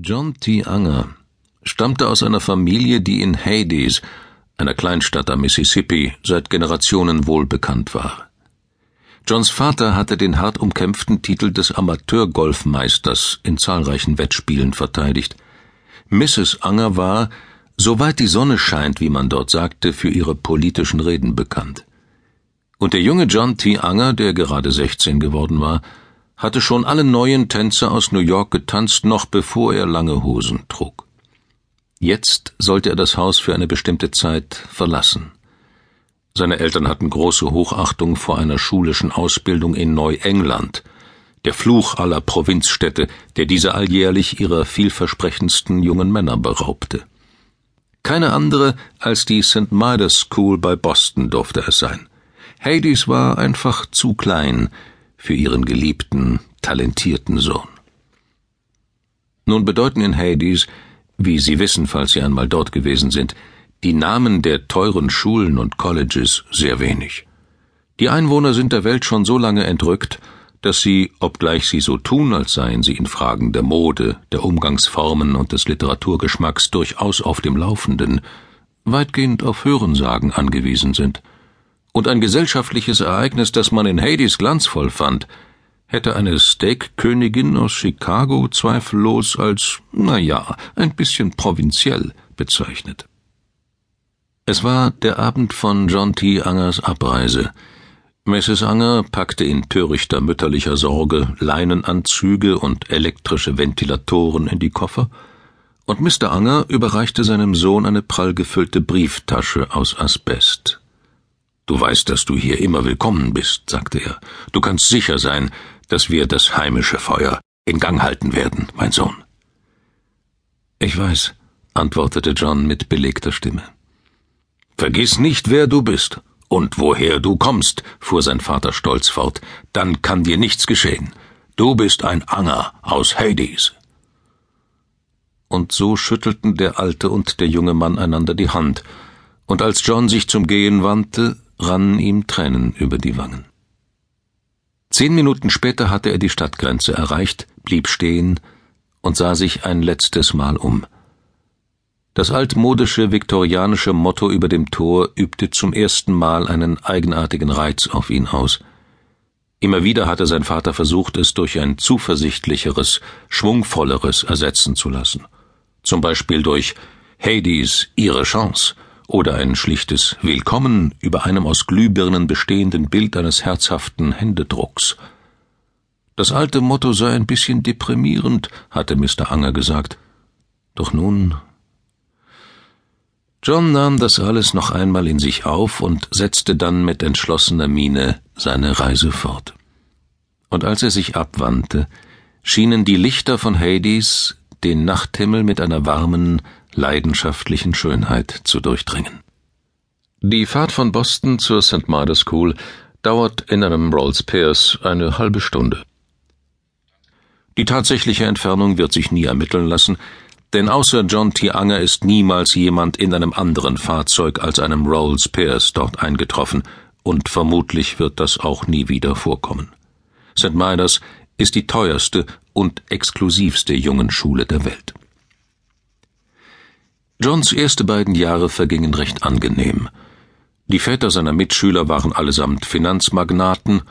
John T. Anger stammte aus einer Familie, die in Hades, einer Kleinstadt am Mississippi, seit Generationen wohlbekannt war. Johns Vater hatte den hart umkämpften Titel des Amateurgolfmeisters in zahlreichen Wettspielen verteidigt. Mrs. Anger war, soweit die Sonne scheint, wie man dort sagte, für ihre politischen Reden bekannt. Und der junge John T. Anger, der gerade 16 geworden war, hatte schon alle neuen Tänzer aus New York getanzt, noch bevor er lange Hosen trug. Jetzt sollte er das Haus für eine bestimmte Zeit verlassen. Seine Eltern hatten große Hochachtung vor einer schulischen Ausbildung in Neuengland, der Fluch aller Provinzstädte, der diese alljährlich ihrer vielversprechendsten jungen Männer beraubte. Keine andere als die St. Midas School bei Boston durfte es sein. Hades war einfach zu klein, für ihren geliebten, talentierten Sohn. Nun bedeuten in Hades, wie Sie wissen, falls Sie einmal dort gewesen sind, die Namen der teuren Schulen und Colleges sehr wenig. Die Einwohner sind der Welt schon so lange entrückt, dass sie, obgleich sie so tun, als seien sie in Fragen der Mode, der Umgangsformen und des Literaturgeschmacks durchaus auf dem Laufenden, weitgehend auf Hörensagen angewiesen sind – und ein gesellschaftliches Ereignis, das man in Hades glanzvoll fand, hätte eine Steakkönigin aus Chicago zweifellos als, na ja, ein bisschen provinziell bezeichnet. Es war der Abend von John T. Angers Abreise. Mrs. Anger packte in törichter mütterlicher Sorge Leinenanzüge und elektrische Ventilatoren in die Koffer, und Mr. Anger überreichte seinem Sohn eine prall gefüllte Brieftasche aus Asbest. Du weißt, dass du hier immer willkommen bist, sagte er. Du kannst sicher sein, dass wir das heimische Feuer in Gang halten werden, mein Sohn. Ich weiß, antwortete John mit belegter Stimme. Vergiss nicht, wer du bist und woher du kommst, fuhr sein Vater stolz fort, dann kann dir nichts geschehen. Du bist ein Anger aus Hades. Und so schüttelten der alte und der junge Mann einander die Hand, und als John sich zum Gehen wandte, rannen ihm Tränen über die Wangen. Zehn Minuten später hatte er die Stadtgrenze erreicht, blieb stehen und sah sich ein letztes Mal um. Das altmodische viktorianische Motto über dem Tor übte zum ersten Mal einen eigenartigen Reiz auf ihn aus. Immer wieder hatte sein Vater versucht, es durch ein zuversichtlicheres, schwungvolleres ersetzen zu lassen. Zum Beispiel durch Hades, ihre Chance – oder ein schlichtes Willkommen über einem aus Glühbirnen bestehenden Bild eines herzhaften Händedrucks. Das alte Motto sei ein bisschen deprimierend, hatte Mr. Anger gesagt. Doch nun. John nahm das alles noch einmal in sich auf und setzte dann mit entschlossener Miene seine Reise fort. Und als er sich abwandte, schienen die Lichter von Hades den Nachthimmel mit einer warmen, leidenschaftlichen Schönheit zu durchdringen. Die Fahrt von Boston zur St. Martha School dauert in einem Rolls Pierce eine halbe Stunde. Die tatsächliche Entfernung wird sich nie ermitteln lassen, denn außer John T. Anger ist niemals jemand in einem anderen Fahrzeug als einem Rolls Pierce dort eingetroffen, und vermutlich wird das auch nie wieder vorkommen. St. Midas ist die teuerste und exklusivste Jungenschule der Welt. Johns erste beiden Jahre vergingen recht angenehm. Die Väter seiner Mitschüler waren allesamt Finanzmagnaten,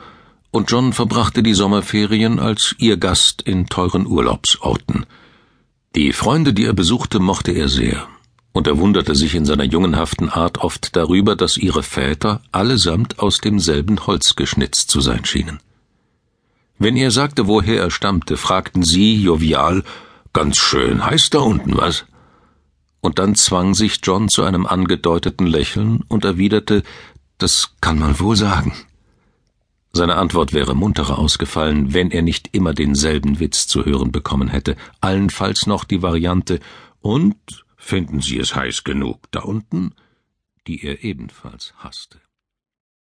und John verbrachte die Sommerferien als ihr Gast in teuren Urlaubsorten. Die Freunde, die er besuchte, mochte er sehr, und er wunderte sich in seiner jungenhaften Art oft darüber, dass ihre Väter allesamt aus demselben Holz geschnitzt zu sein schienen. Wenn er sagte, woher er stammte, fragten sie jovial, ganz schön heiß da unten, was? und dann zwang sich John zu einem angedeuteten Lächeln und erwiderte Das kann man wohl sagen. Seine Antwort wäre munterer ausgefallen, wenn er nicht immer denselben Witz zu hören bekommen hätte, allenfalls noch die Variante Und finden Sie es heiß genug da unten, die er ebenfalls hasste.